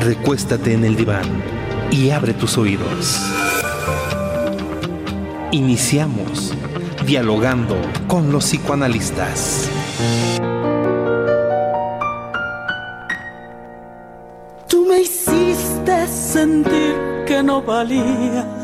Recuéstate en el diván y abre tus oídos. Iniciamos dialogando con los psicoanalistas. Tú me hiciste sentir que no valía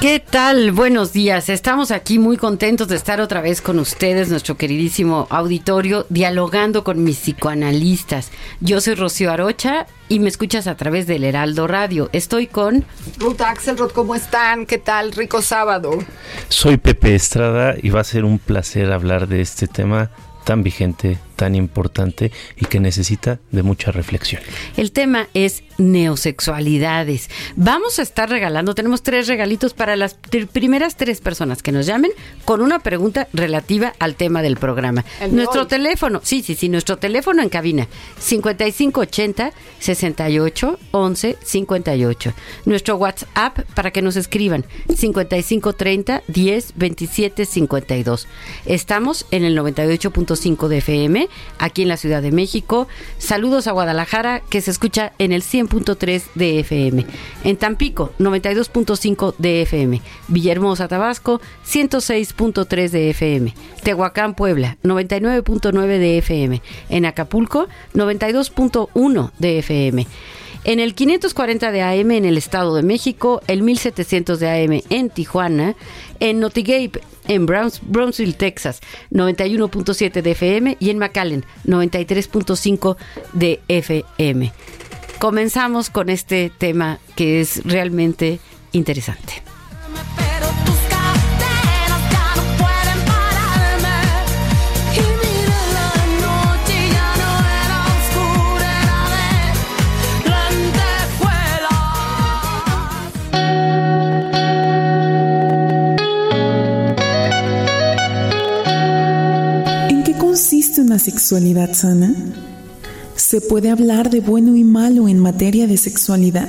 ¿Qué tal? Buenos días. Estamos aquí muy contentos de estar otra vez con ustedes, nuestro queridísimo auditorio, dialogando con mis psicoanalistas. Yo soy Rocío Arocha y me escuchas a través del Heraldo Radio. Estoy con... Ruth Axelrod, ¿cómo están? ¿Qué tal? Rico sábado. Soy Pepe Estrada y va a ser un placer hablar de este tema tan vigente, tan importante y que necesita de mucha reflexión. El tema es neosexualidades. Vamos a estar regalando, tenemos tres regalitos para las tr- primeras tres personas que nos llamen con una pregunta relativa al tema del programa. El Nuestro hoy. teléfono, sí, sí, sí, nuestro teléfono en cabina, 5580 68 11 58. Nuestro WhatsApp para que nos escriban, 5530 10 27 52. Estamos en el 98.5 de FM, aquí en la Ciudad de México. Saludos a Guadalajara, que se escucha en el 100.3 de FM. En Tampico, 92.5 de FM. Villahermosa, Tabasco, 106.3 de FM. Tehuacán, Puebla, 99.9 de FM. En Acapulco, 92.1 de FM. En el 540 de AM en el Estado de México, el 1700 de AM en Tijuana, en Notigape, en Browns- Brownsville, Texas, 91.7 de FM y en McAllen, 93.5 de FM. Comenzamos con este tema que es realmente interesante. Una sexualidad sana? ¿Se puede hablar de bueno y malo en materia de sexualidad?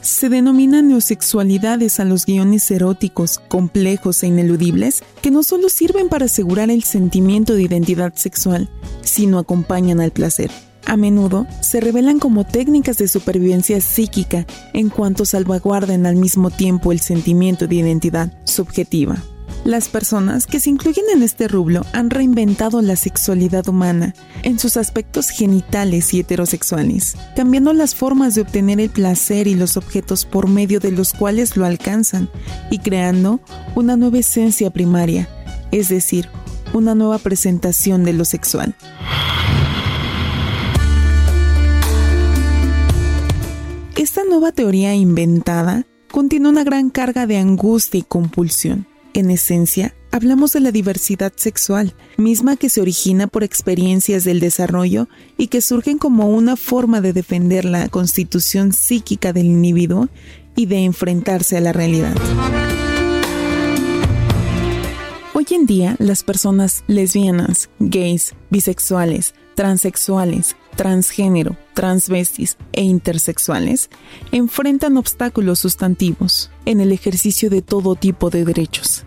Se denominan neosexualidades a los guiones eróticos, complejos e ineludibles que no solo sirven para asegurar el sentimiento de identidad sexual, sino acompañan al placer. A menudo se revelan como técnicas de supervivencia psíquica en cuanto salvaguardan al mismo tiempo el sentimiento de identidad subjetiva. Las personas que se incluyen en este rublo han reinventado la sexualidad humana en sus aspectos genitales y heterosexuales, cambiando las formas de obtener el placer y los objetos por medio de los cuales lo alcanzan y creando una nueva esencia primaria, es decir, una nueva presentación de lo sexual. Esta nueva teoría inventada contiene una gran carga de angustia y compulsión. En esencia, hablamos de la diversidad sexual, misma que se origina por experiencias del desarrollo y que surgen como una forma de defender la constitución psíquica del individuo y de enfrentarse a la realidad. Hoy en día, las personas lesbianas, gays, bisexuales, transexuales, transgénero, transvestis e intersexuales enfrentan obstáculos sustantivos en el ejercicio de todo tipo de derechos.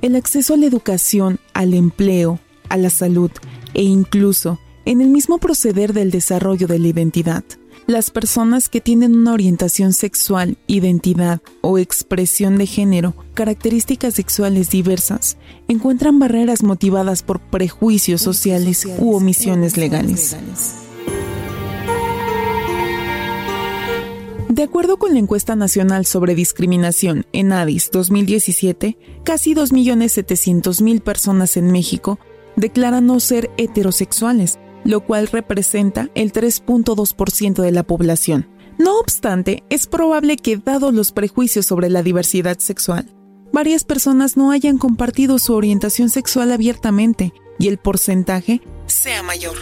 El acceso a la educación, al empleo, a la salud e incluso en el mismo proceder del desarrollo de la identidad. Las personas que tienen una orientación sexual, identidad o expresión de género, características sexuales diversas, encuentran barreras motivadas por prejuicios sociales u omisiones legales. De acuerdo con la encuesta nacional sobre discriminación en ADIS 2017, casi 2.700.000 personas en México declaran no ser heterosexuales, lo cual representa el 3.2% de la población. No obstante, es probable que, dados los prejuicios sobre la diversidad sexual, varias personas no hayan compartido su orientación sexual abiertamente y el porcentaje sea mayor.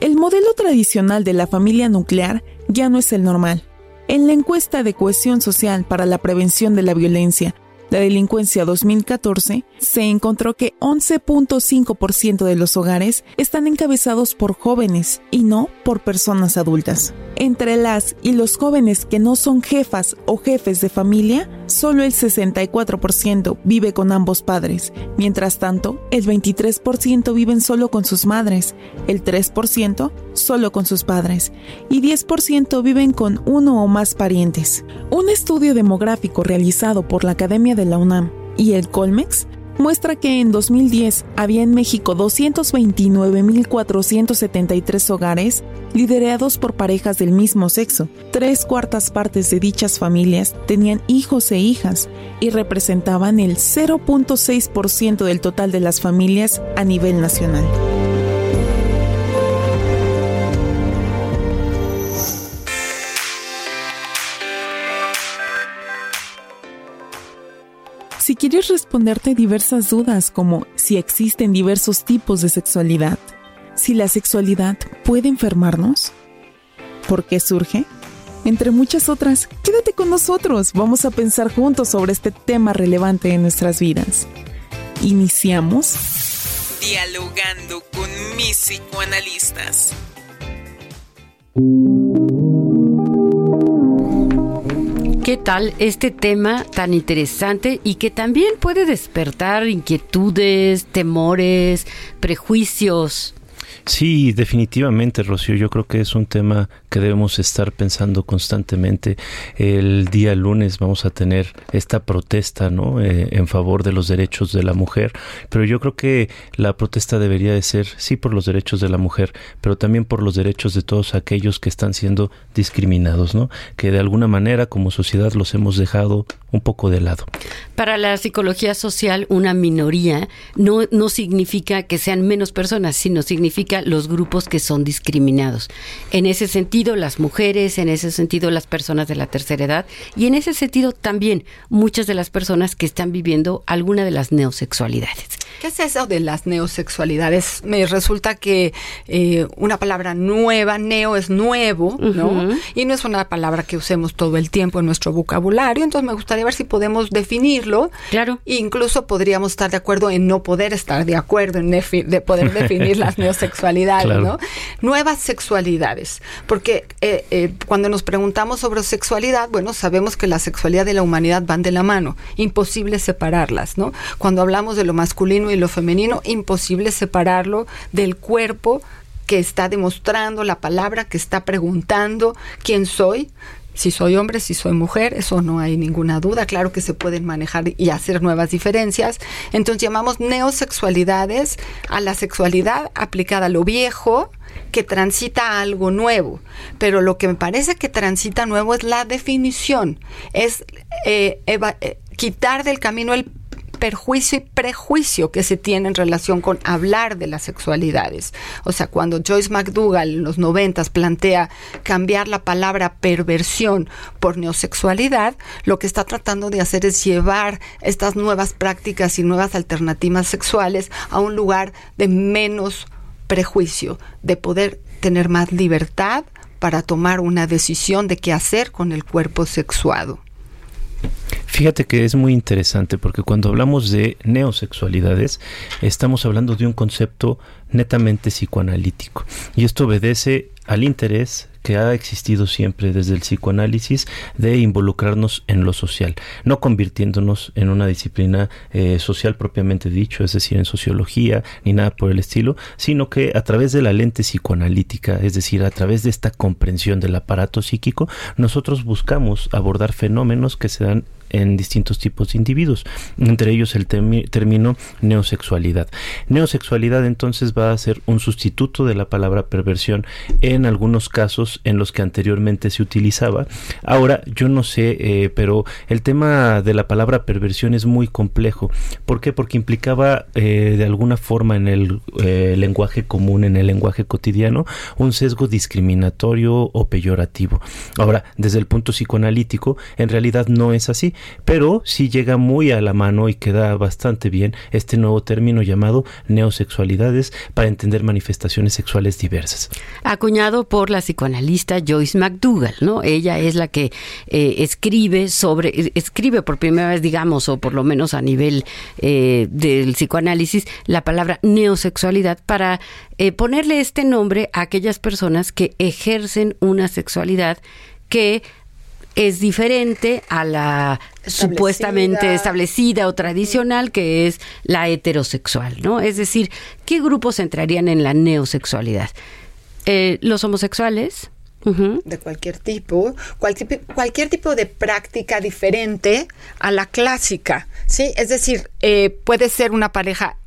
El modelo tradicional de la familia nuclear ya no es el normal. En la encuesta de cohesión social para la prevención de la violencia, la delincuencia 2014, se encontró que 11.5% de los hogares están encabezados por jóvenes y no por personas adultas. Entre las y los jóvenes que no son jefas o jefes de familia, solo el 64% vive con ambos padres. Mientras tanto, el 23% viven solo con sus madres, el 3% solo con sus padres y 10% viven con uno o más parientes. Un estudio demográfico realizado por la Academia de la UNAM y el Colmex muestra que en 2010 había en México 229.473 hogares liderados por parejas del mismo sexo. Tres cuartas partes de dichas familias tenían hijos e hijas y representaban el 0.6% del total de las familias a nivel nacional. Si quieres responderte diversas dudas como si existen diversos tipos de sexualidad, si la sexualidad puede enfermarnos, ¿por qué surge? Entre muchas otras, quédate con nosotros, vamos a pensar juntos sobre este tema relevante en nuestras vidas. Iniciamos Dialogando con mis psicoanalistas. ¿Qué tal este tema tan interesante y que también puede despertar inquietudes, temores, prejuicios? Sí, definitivamente, Rocío. Yo creo que es un tema que debemos estar pensando constantemente. El día lunes vamos a tener esta protesta, ¿no? Eh, en favor de los derechos de la mujer. Pero yo creo que la protesta debería de ser, sí, por los derechos de la mujer, pero también por los derechos de todos aquellos que están siendo discriminados, ¿no? Que de alguna manera, como sociedad, los hemos dejado un poco de lado. Para la psicología social, una minoría no, no significa que sean menos personas, sino significa los grupos que son discriminados. En ese sentido, las mujeres, en ese sentido, las personas de la tercera edad y en ese sentido también muchas de las personas que están viviendo alguna de las neosexualidades. ¿Qué es eso de las neosexualidades? Me resulta que eh, una palabra nueva, neo es nuevo, ¿no? Y no es una palabra que usemos todo el tiempo en nuestro vocabulario, entonces me gustaría ver si podemos definirlo. Claro. Incluso podríamos estar de acuerdo en no poder estar de acuerdo en de poder definir las neosexualidades, Claro. ¿no? Nuevas sexualidades, porque eh, eh, cuando nos preguntamos sobre sexualidad, bueno, sabemos que la sexualidad y la humanidad van de la mano, imposible separarlas, ¿no? Cuando hablamos de lo masculino y lo femenino, imposible separarlo del cuerpo que está demostrando la palabra, que está preguntando quién soy, si soy hombre, si soy mujer, eso no hay ninguna duda. Claro que se pueden manejar y hacer nuevas diferencias. Entonces llamamos neosexualidades a la sexualidad aplicada a lo viejo que transita algo nuevo. Pero lo que me parece que transita nuevo es la definición, es eh, eh, quitar del camino el perjuicio y prejuicio que se tiene en relación con hablar de las sexualidades. O sea, cuando Joyce McDougall en los noventas plantea cambiar la palabra perversión por neosexualidad, lo que está tratando de hacer es llevar estas nuevas prácticas y nuevas alternativas sexuales a un lugar de menos prejuicio, de poder tener más libertad para tomar una decisión de qué hacer con el cuerpo sexuado. Fíjate que es muy interesante porque cuando hablamos de neosexualidades estamos hablando de un concepto netamente psicoanalítico y esto obedece al interés que ha existido siempre desde el psicoanálisis de involucrarnos en lo social, no convirtiéndonos en una disciplina eh, social propiamente dicho, es decir, en sociología ni nada por el estilo, sino que a través de la lente psicoanalítica, es decir, a través de esta comprensión del aparato psíquico, nosotros buscamos abordar fenómenos que se dan en distintos tipos de individuos, entre ellos el término neosexualidad. Neosexualidad entonces va a ser un sustituto de la palabra perversión en algunos casos en los que anteriormente se utilizaba. Ahora, yo no sé, eh, pero el tema de la palabra perversión es muy complejo. ¿Por qué? Porque implicaba eh, de alguna forma en el eh, lenguaje común, en el lenguaje cotidiano, un sesgo discriminatorio o peyorativo. Ahora, desde el punto psicoanalítico, en realidad no es así, pero sí llega muy a la mano y queda bastante bien este nuevo término llamado neosexualidades para entender manifestaciones sexuales diversas. acuñado por la psicoanalista Joyce McDougall, ¿no? Ella es la que eh, escribe sobre, escribe por primera vez, digamos, o por lo menos a nivel eh, del psicoanálisis, la palabra neosexualidad para eh, ponerle este nombre a aquellas personas que ejercen una sexualidad que es diferente a la Establecida. supuestamente establecida o tradicional que es la heterosexual, ¿no? Es decir, ¿qué grupos entrarían en la neosexualidad? Eh, los homosexuales, de cualquier tipo, cual cualquier tipo de práctica diferente a la clásica, ¿sí? Es decir, eh, puede ser una pareja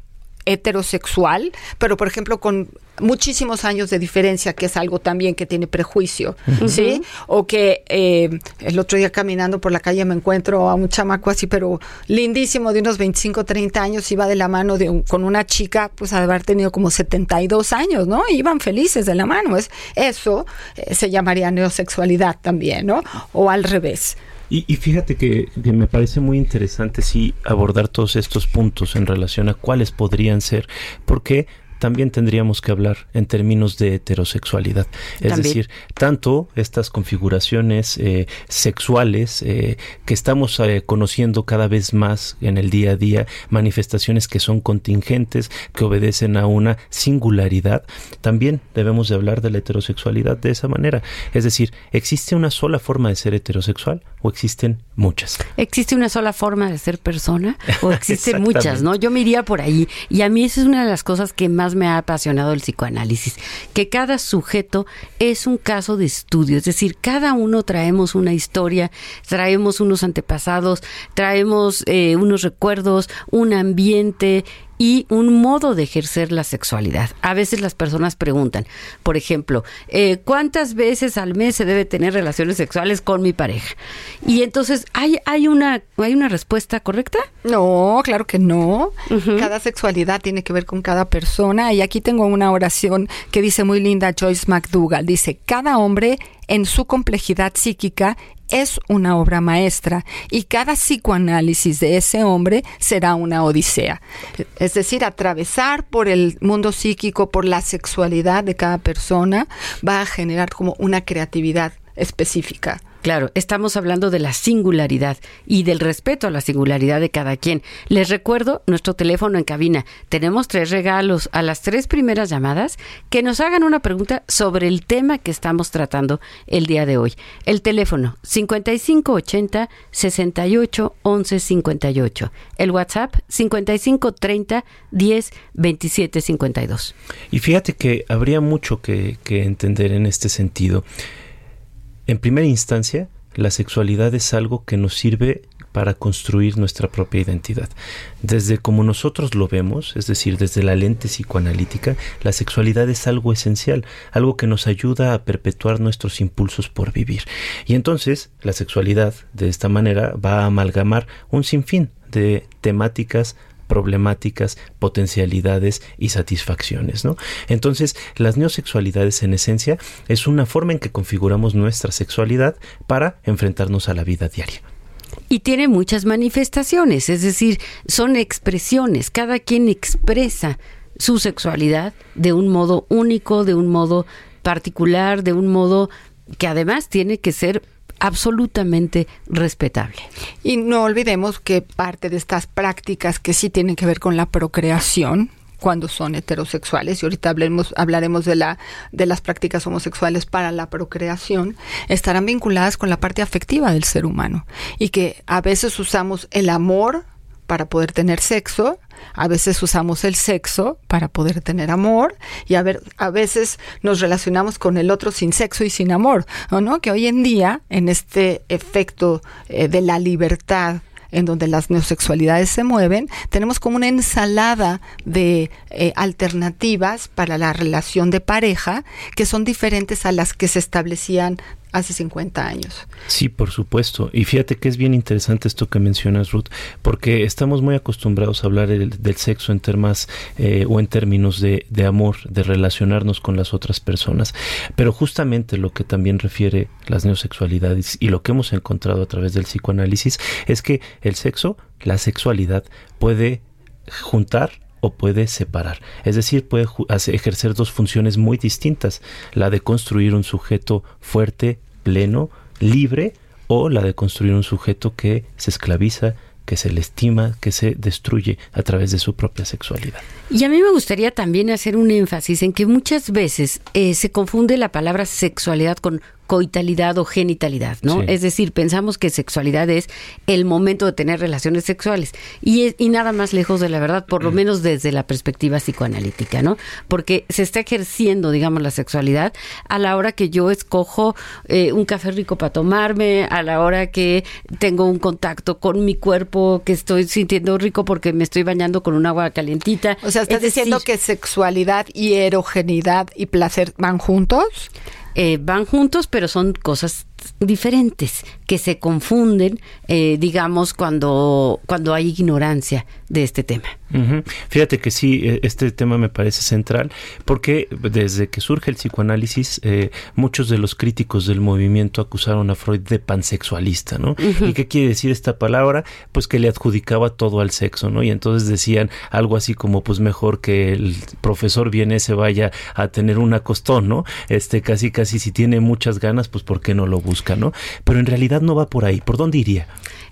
heterosexual, pero por ejemplo con muchísimos años de diferencia, que es algo también que tiene prejuicio, ¿sí? O que eh, el otro día caminando por la calle me encuentro a un chamaco así, pero lindísimo, de unos 25, 30 años, iba de la mano de un- con una chica, pues de haber tenido como 72 años, ¿no? Iban felices de la mano. Es, eso eh, se llamaría neosexualidad también, ¿no? O al revés. Y, y fíjate que, que me parece muy interesante sí abordar todos estos puntos en relación a cuáles podrían ser, porque también tendríamos que hablar en términos de heterosexualidad. Es También. decir, tanto estas configuraciones eh, sexuales eh, que estamos eh, conociendo cada vez más en el día a día, manifestaciones que son contingentes, que obedecen a una singularidad, también debemos de hablar de la heterosexualidad de esa manera. Es decir, ¿existe una sola forma de ser heterosexual o existen muchas? ¿Existe una sola forma de ser persona o existen muchas, no? Yo me iría por ahí y a mí esa es una de las cosas que más me ha apasionado el psicoanálisis, que cada sujeto es un caso de estudio, es decir, cada uno traemos una historia, traemos unos antepasados, traemos eh, unos recuerdos, un ambiente y un modo de ejercer la sexualidad. A veces las personas preguntan, por ejemplo, eh, ¿cuántas veces al mes se debe tener relaciones sexuales con mi pareja? Y entonces, ¿hay, hay, una, ¿hay una respuesta correcta? No, claro que no. Cada sexualidad tiene que ver con cada persona. Y aquí tengo una oración que dice muy linda Joyce McDougall. Dice, cada hombre en su complejidad psíquica es una obra maestra y cada psicoanálisis de ese hombre será una odisea. Es decir, atravesar por el mundo psíquico, por la sexualidad de cada persona, va a generar como una creatividad específica. Claro, estamos hablando de la singularidad y del respeto a la singularidad de cada quien. Les recuerdo nuestro teléfono en cabina. Tenemos tres regalos a las tres primeras llamadas que nos hagan una pregunta sobre el tema que estamos tratando el día de hoy. El teléfono 5580 68 11 58. El WhatsApp 5530 10 27 52. Y fíjate que habría mucho que, que entender en este sentido. En primera instancia, la sexualidad es algo que nos sirve para construir nuestra propia identidad. Desde como nosotros lo vemos, es decir, desde la lente psicoanalítica, la sexualidad es algo esencial, algo que nos ayuda a perpetuar nuestros impulsos por vivir. Y entonces, la sexualidad, de esta manera, va a amalgamar un sinfín de temáticas problemáticas, potencialidades y satisfacciones, ¿no? Entonces, las neosexualidades en esencia es una forma en que configuramos nuestra sexualidad para enfrentarnos a la vida diaria. Y tiene muchas manifestaciones, es decir, son expresiones, cada quien expresa su sexualidad de un modo único, de un modo particular, de un modo que además tiene que ser absolutamente respetable. Y no olvidemos que parte de estas prácticas que sí tienen que ver con la procreación, cuando son heterosexuales, y ahorita hablemos, hablaremos de, la, de las prácticas homosexuales para la procreación, estarán vinculadas con la parte afectiva del ser humano. Y que a veces usamos el amor para poder tener sexo, a veces usamos el sexo para poder tener amor y a, ver, a veces nos relacionamos con el otro sin sexo y sin amor, ¿o ¿no? Que hoy en día, en este efecto eh, de la libertad en donde las neosexualidades se mueven, tenemos como una ensalada de eh, alternativas para la relación de pareja que son diferentes a las que se establecían hace 50 años. Sí, por supuesto. Y fíjate que es bien interesante esto que mencionas, Ruth, porque estamos muy acostumbrados a hablar del, sexo en temas eh, o en términos de, de amor, de relacionarnos con las otras personas. Pero justamente lo que también refiere las neosexualidades y lo que hemos encontrado a través del psicoanálisis es que el sexo, la sexualidad, puede juntar o puede separar. Es decir, puede ejercer dos funciones muy distintas. La de construir un sujeto fuerte, pleno, libre, o la de construir un sujeto que se esclaviza, que se le estima, que se destruye a través de su propia sexualidad. Y a mí me gustaría también hacer un énfasis en que muchas veces eh, se confunde la palabra sexualidad con coitalidad o genitalidad, ¿no? Sí. Es decir, pensamos que sexualidad es el momento de tener relaciones sexuales y, es- y nada más lejos de la verdad, por lo menos desde la perspectiva psicoanalítica, ¿no? Porque se está ejerciendo, digamos, la sexualidad a la hora que yo escojo eh, un café rico para tomarme, a la hora que tengo un contacto con mi cuerpo, que estoy sintiendo rico porque me estoy bañando con un agua calientita. O sea, ¿estás Es decir, diciendo que sexualidad y erogenidad y placer van juntos? Eh, van juntos, pero son cosas diferentes que se confunden, eh, digamos, cuando, cuando hay ignorancia de este tema. Fíjate que sí, eh, este tema me parece central porque desde que surge el psicoanálisis, eh, muchos de los críticos del movimiento acusaron a Freud de pansexualista, ¿no? ¿Y qué quiere decir esta palabra? Pues que le adjudicaba todo al sexo, ¿no? Y entonces decían algo así como, pues mejor que el profesor viene se vaya a tener un acostón, ¿no? Este, casi, casi si tiene muchas ganas, pues ¿por qué no lo busca, ¿no? Pero en realidad no va por ahí. ¿Por dónde iría?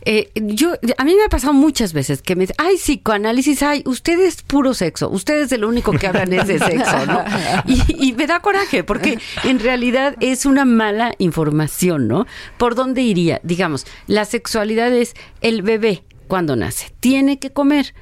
Eh, yo, a mí me ha pasado muchas veces que me dicen, ay, psicoanálisis, ay, usted es puro sexo, ustedes de lo único que hablan es de sexo, ¿no? Y, y me da coraje, porque en realidad es una mala información, ¿no? ¿Por dónde iría? Digamos, la sexualidad es el bebé cuando nace, tiene que comer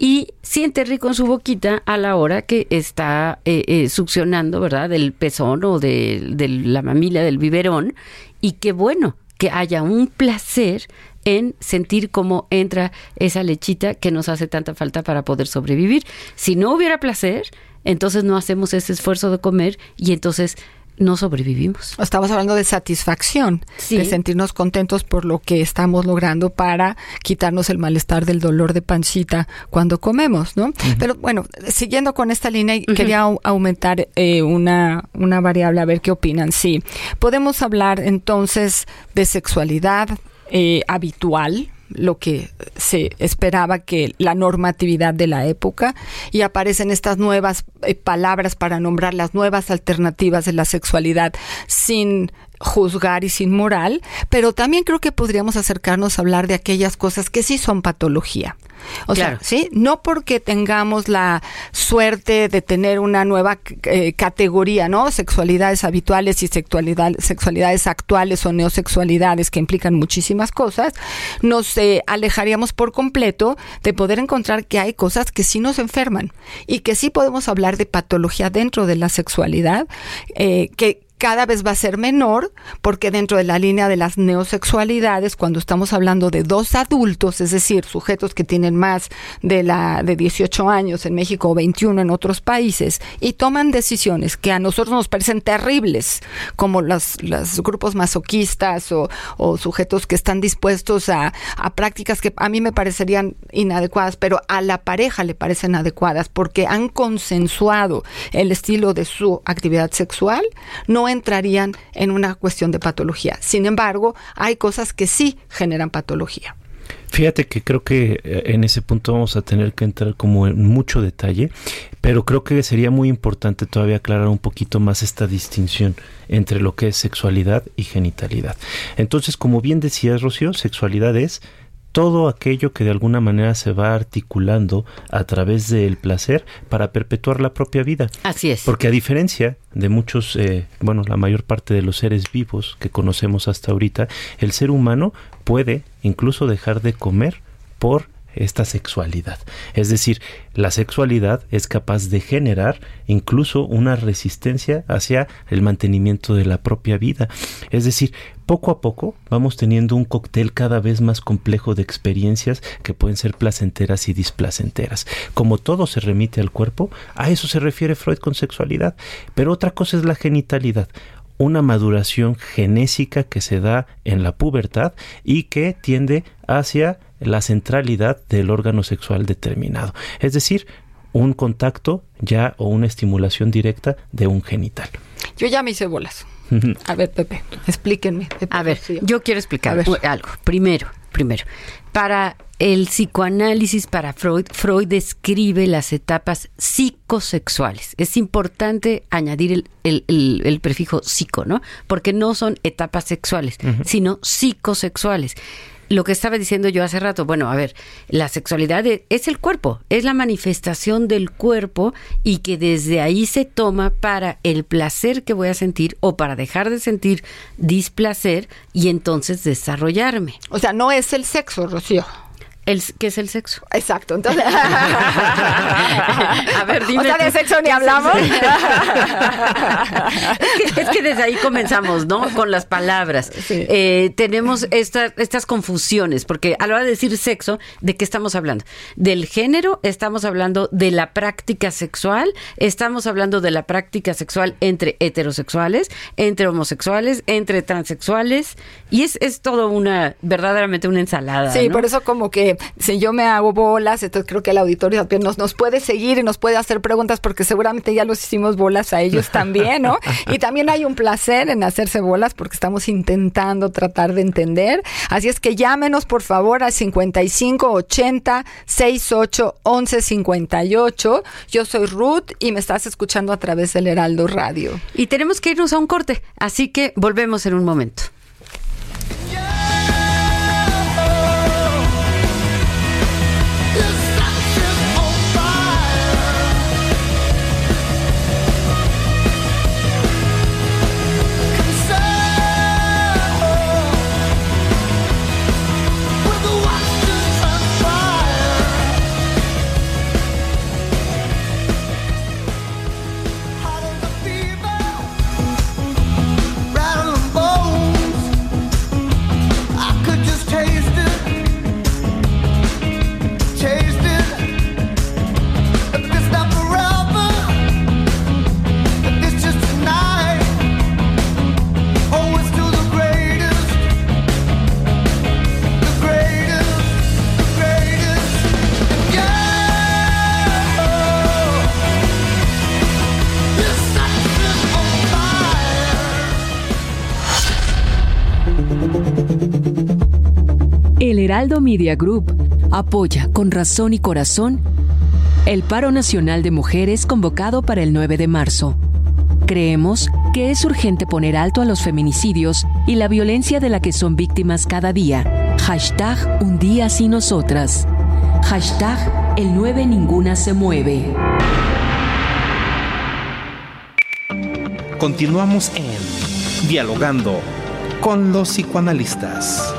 y siente rico en su boquita a la hora que está eh, eh, succionando, ¿verdad? Del pezón o de, de la mamila, del biberón. Y qué bueno que haya un placer en sentir cómo entra esa lechita que nos hace tanta falta para poder sobrevivir. Si no hubiera placer, entonces no hacemos ese esfuerzo de comer y entonces no sobrevivimos. Estamos hablando de satisfacción, Sí. de sentirnos contentos por lo que estamos logrando para quitarnos el malestar del dolor de pancita cuando comemos, ¿no? Pero bueno, siguiendo con esta línea, y quería au- aumentar eh, una, una variable, a ver qué opinan. Sí, podemos hablar entonces de sexualidad eh, habitual, lo que se esperaba que la normatividad de la época y aparecen estas nuevas eh, palabras para nombrar las nuevas alternativas de la sexualidad sin juzgar y sin moral, pero también creo que podríamos acercarnos a hablar de aquellas cosas que sí son patología. O Claro. sea, sí, no porque tengamos la suerte de tener una nueva eh, categoría, ¿no? Sexualidades habituales y sexualidad, sexualidades actuales o neosexualidades que implican muchísimas cosas, nos eh, alejaríamos por completo de poder encontrar que hay cosas que sí nos enferman y que sí podemos hablar de patología dentro de la sexualidad, eh, que cada vez va a ser menor porque dentro de la línea de las neosexualidades, cuando estamos hablando de dos adultos, es decir, sujetos que tienen más de la de 18 años en México o 21 en otros países y toman decisiones que a nosotros nos parecen terribles, como los, los grupos masoquistas o, o sujetos que están dispuestos a, a prácticas que a mí me parecerían inadecuadas, pero a la pareja le parecen adecuadas porque han consensuado el estilo de su actividad sexual, no entrarían en una cuestión de patología. Sin embargo, hay cosas que sí generan patología. Fíjate que creo que eh, en ese punto vamos a tener que entrar como en mucho detalle, pero creo que sería muy importante todavía aclarar un poquito más esta distinción entre lo que es sexualidad y genitalidad. Entonces, como bien decías, Rocío, sexualidad es todo aquello que de alguna manera se va articulando a través del placer para perpetuar la propia vida. Así es. Porque a diferencia de muchos, eh, bueno, la mayor parte de los seres vivos que conocemos hasta ahorita, el ser humano puede incluso dejar de comer por esta sexualidad. Es decir, la sexualidad es capaz de generar incluso una resistencia hacia el mantenimiento de la propia vida. Es decir, poco a poco vamos teniendo un cóctel cada vez más complejo de experiencias que pueden ser placenteras y displacenteras. Como todo se remite al cuerpo, a eso se refiere Freud con sexualidad. Pero otra cosa es la genitalidad una maduración genésica que se da en la pubertad y que tiende hacia la centralidad del órgano sexual determinado. Es decir, un contacto ya o una estimulación directa de un genital. Yo ya me hice bolas. A ver, Pepe, explíquenme. Pepe A ver, yo quiero explicar algo. Primero, primero, para el psicoanálisis, para Freud, Freud describe las etapas psicosexuales. Es importante añadir el, el- el- el prefijo psico, ¿no? Porque no son etapas sexuales, sino psicosexuales. Lo que estaba diciendo yo hace rato, bueno, a ver, la sexualidad e- es el cuerpo, es la manifestación del cuerpo y que desde ahí se toma para el placer que voy a sentir o para dejar de sentir displacer y entonces desarrollarme. O sea, no es el sexo, Rocío. El, ¿Qué es el sexo? Exacto, entonces. A ver, dime O sea, tú. de sexo ni ¿Qué es el hablamos. es, que, es que desde ahí comenzamos, ¿no? Con las palabras. Sí. Eh, tenemos esta- estas confusiones, porque a la hora de decir sexo, ¿de qué estamos hablando? Del género, estamos hablando de la práctica sexual, estamos hablando de la práctica sexual entre heterosexuales, entre homosexuales, entre transexuales, y es, es todo una, verdaderamente una ensalada. Sí, ¿no? por eso como que si yo me hago bolas, entonces creo que el auditorio también nos, nos puede seguir y nos puede hacer preguntas porque seguramente ya los hicimos bolas a ellos también, ¿no? Y también hay un placer en hacerse bolas porque estamos intentando tratar de entender. Así es que llámenos por favor al 55 80 68 11 58. Yo soy Ruth y me estás escuchando a través del Heraldo Radio. Y tenemos que irnos a un corte, así que volvemos en un momento. Heraldo Media Group apoya con razón y corazón el paro nacional de mujeres convocado para el 9 de marzo. Creemos que es urgente poner alto a los feminicidios y la violencia de la que son víctimas cada día. Hashtag Un día sin nosotras. Hashtag El 9 ninguna se mueve. Continuamos en Dialogando con los psicoanalistas.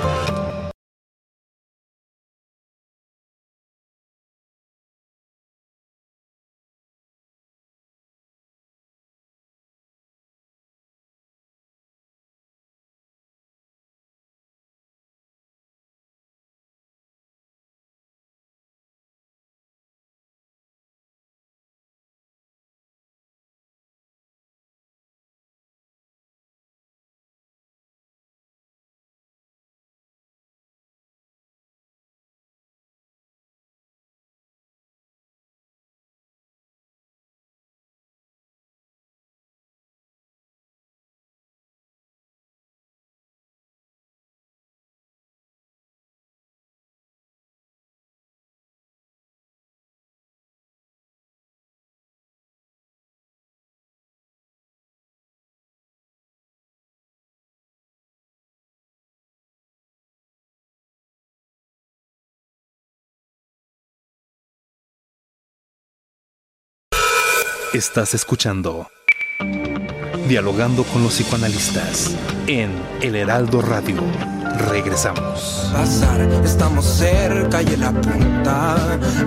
Estás escuchando Dialogando con los psicoanalistas en El Heraldo Radio. Regresamos. pasar, estamos cerca y él apunta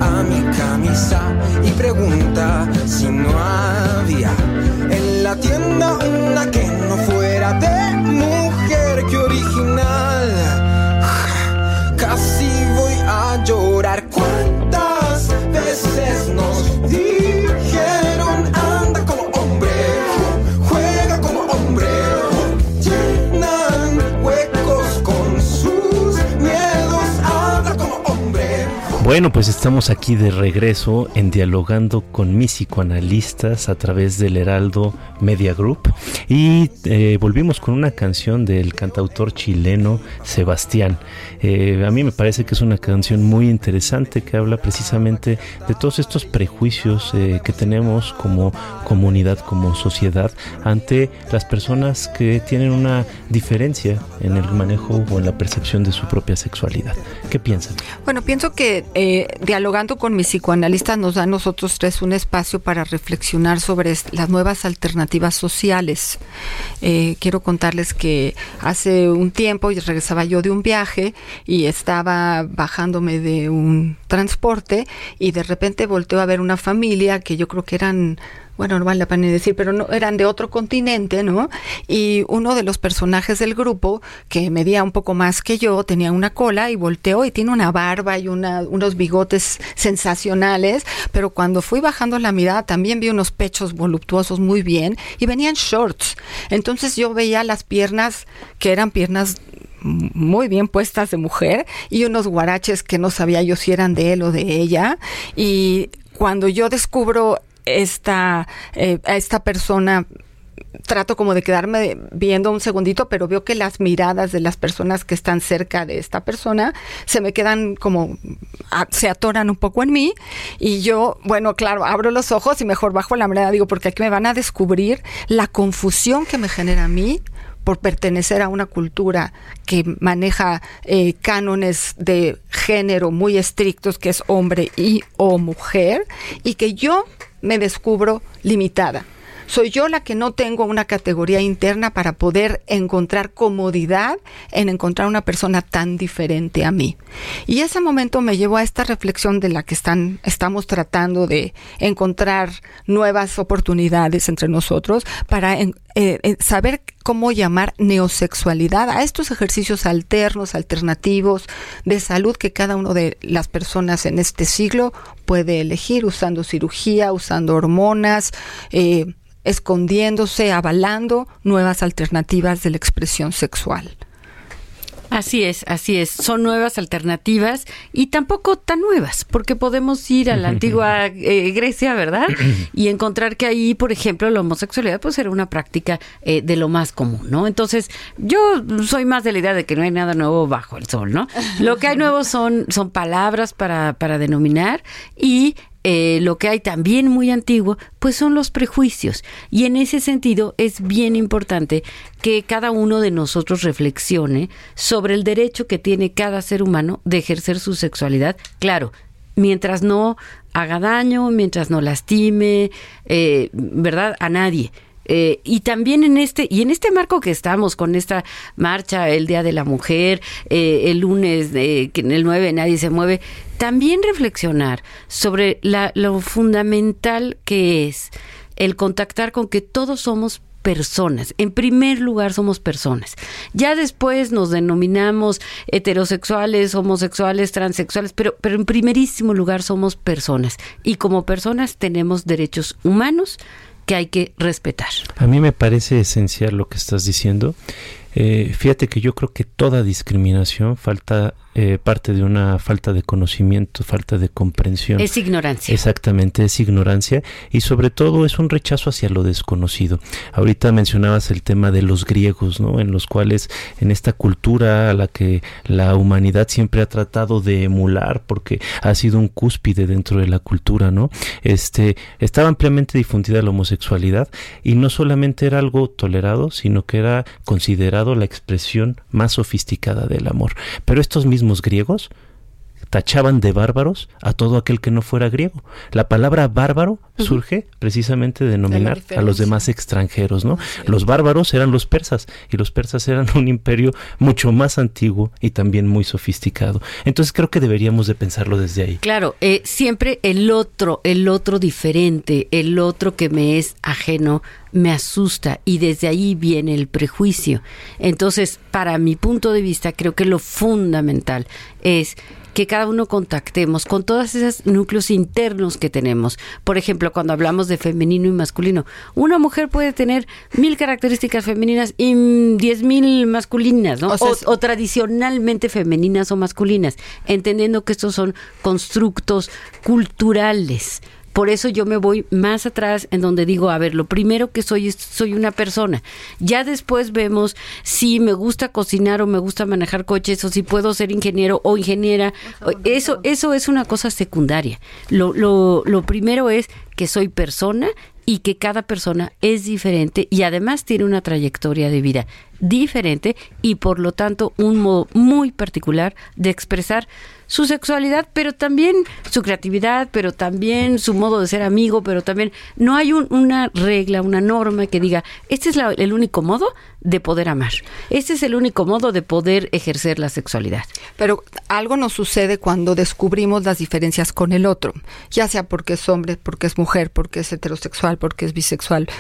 a mi camisa y pregunta si no había en la tienda una que no fuera de mujer que original. Casi voy a llorar. ¿Cuántas veces nos dijeron Bueno, pues estamos aquí de regreso en dialogando con mis psicoanalistas a través del Heraldo Media Group y eh, volvimos con una canción del cantautor chileno Sebastián. Eh, a mí me parece que es una canción muy interesante que habla precisamente de todos estos prejuicios eh, que tenemos como comunidad, como sociedad ante las personas que tienen una diferencia en el manejo o en la percepción de su propia sexualidad. ¿Qué piensan? Bueno, pienso que eh, dialogando con mis psicoanalistas nos da a nosotros tres un espacio para reflexionar sobre las nuevas alternativas sociales. Eh, quiero contarles que hace un tiempo regresaba yo de un viaje y estaba bajándome de un transporte y de repente volteo a ver una familia que yo creo que eran bueno, no vale la pena decir, pero no, eran de otro continente, ¿no? Y uno de los personajes del grupo, que medía un poco más que yo, tenía una cola y volteó y tiene una barba y una, unos bigotes sensacionales, pero cuando fui bajando la mirada también vi unos pechos voluptuosos muy bien y venían shorts. Entonces yo veía las piernas que eran piernas muy bien puestas de mujer y unos guaraches que no sabía yo si eran de él o de ella. Y cuando yo descubro esta eh, a esta persona trato como de quedarme viendo un segundito, pero veo que las miradas de las personas que están cerca de esta persona se me quedan como, se atoran un poco en mí. Y yo, bueno, claro, abro los ojos y mejor bajo la mirada, digo, porque aquí me van a descubrir la confusión que me genera a mí por pertenecer a una cultura que maneja eh, cánones de género muy estrictos, que es hombre y o mujer, y que yo me descubro limitada. Soy yo la que no tengo una categoría interna para poder encontrar comodidad en encontrar una persona tan diferente a mí. Y ese momento me llevó a esta reflexión de la que están, estamos tratando de encontrar nuevas oportunidades entre nosotros para eh, eh, saber cómo llamar neosexualidad a estos ejercicios alternos, alternativos de salud que cada uno de las personas en este siglo puede elegir usando cirugía, usando hormonas, eh, escondiéndose, avalando nuevas alternativas de la expresión sexual. Así es, así es. Son nuevas alternativas y tampoco tan nuevas, porque podemos ir a la antigua eh, Grecia, ¿verdad? Y encontrar que ahí, por ejemplo, la homosexualidad pues era una práctica eh, de lo más común, ¿no? Entonces, yo soy más de la idea de que no hay nada nuevo bajo el sol, ¿no? Lo que hay nuevo son, son palabras para, para denominar y eh, lo que hay también muy antiguo, pues son los prejuicios. Y en ese sentido es bien importante que cada uno de nosotros reflexione sobre el derecho que tiene cada ser humano de ejercer su sexualidad. Claro, mientras no haga daño, mientras no lastime, eh, ¿verdad? A nadie. Eh, y también en este y en este marco que estamos con esta marcha el día de la mujer eh, el lunes eh, que en el 9 nadie se mueve también reflexionar sobre la- lo fundamental que es el contactar con que todos somos personas. En primer lugar somos personas. Ya después nos denominamos heterosexuales, homosexuales, transexuales, pero, pero en primerísimo lugar somos personas. Y como personas tenemos derechos humanos que hay que respetar. A mí me parece esencial lo que estás diciendo. Eh, fíjate que yo creo que toda discriminación falta eh, parte de una falta de conocimiento, falta de comprensión. Es ignorancia. Exactamente, es ignorancia y sobre todo es un rechazo hacia lo desconocido. Ahorita mencionabas el tema de los griegos, ¿no? En los cuales en esta cultura a la que la humanidad siempre ha tratado de emular porque ha sido un cúspide dentro de la cultura, ¿no? Este estaba ampliamente difundida la homosexualidad y no solamente era algo tolerado, sino que era considerado la expresión más sofisticada del amor. Pero estos mismos griegos tachaban de bárbaros a todo aquel que no fuera griego. La palabra bárbaro surge precisamente de denominar a los demás extranjeros, ¿no? Los bárbaros eran los persas y los persas eran un imperio mucho más antiguo y también muy sofisticado. Entonces creo que deberíamos de pensarlo desde ahí. Claro, eh, siempre el otro, el otro diferente, el otro que me es ajeno, me asusta y desde ahí viene el prejuicio. Entonces, para mi punto de vista, creo que lo fundamental es que cada uno contactemos con todos esos núcleos internos que tenemos. Por ejemplo, cuando hablamos de femenino y masculino, una mujer puede tener mil características femeninas y diez mil masculinas, ¿no? O sea, o tradicionalmente femeninas o masculinas, entendiendo que estos son constructos culturales. Por eso yo me voy más atrás en donde digo, a ver, lo primero que soy es soy una persona. Ya después vemos si me gusta cocinar o me gusta manejar coches o si puedo ser ingeniero o ingeniera. Eso eso es una cosa secundaria. Lo lo lo primero es que soy persona y que cada persona es diferente y además tiene una trayectoria de vida diferente y por lo tanto un modo muy particular de expresar su sexualidad, pero también su creatividad, pero también su modo de ser amigo, pero también no hay un- una regla, una norma que diga, este es la- el único modo de poder amar, este es el único modo de poder ejercer la sexualidad. Pero algo nos sucede cuando descubrimos las diferencias con el otro, ya sea porque es hombre, porque es mujer, porque es heterosexual, porque es bisexual.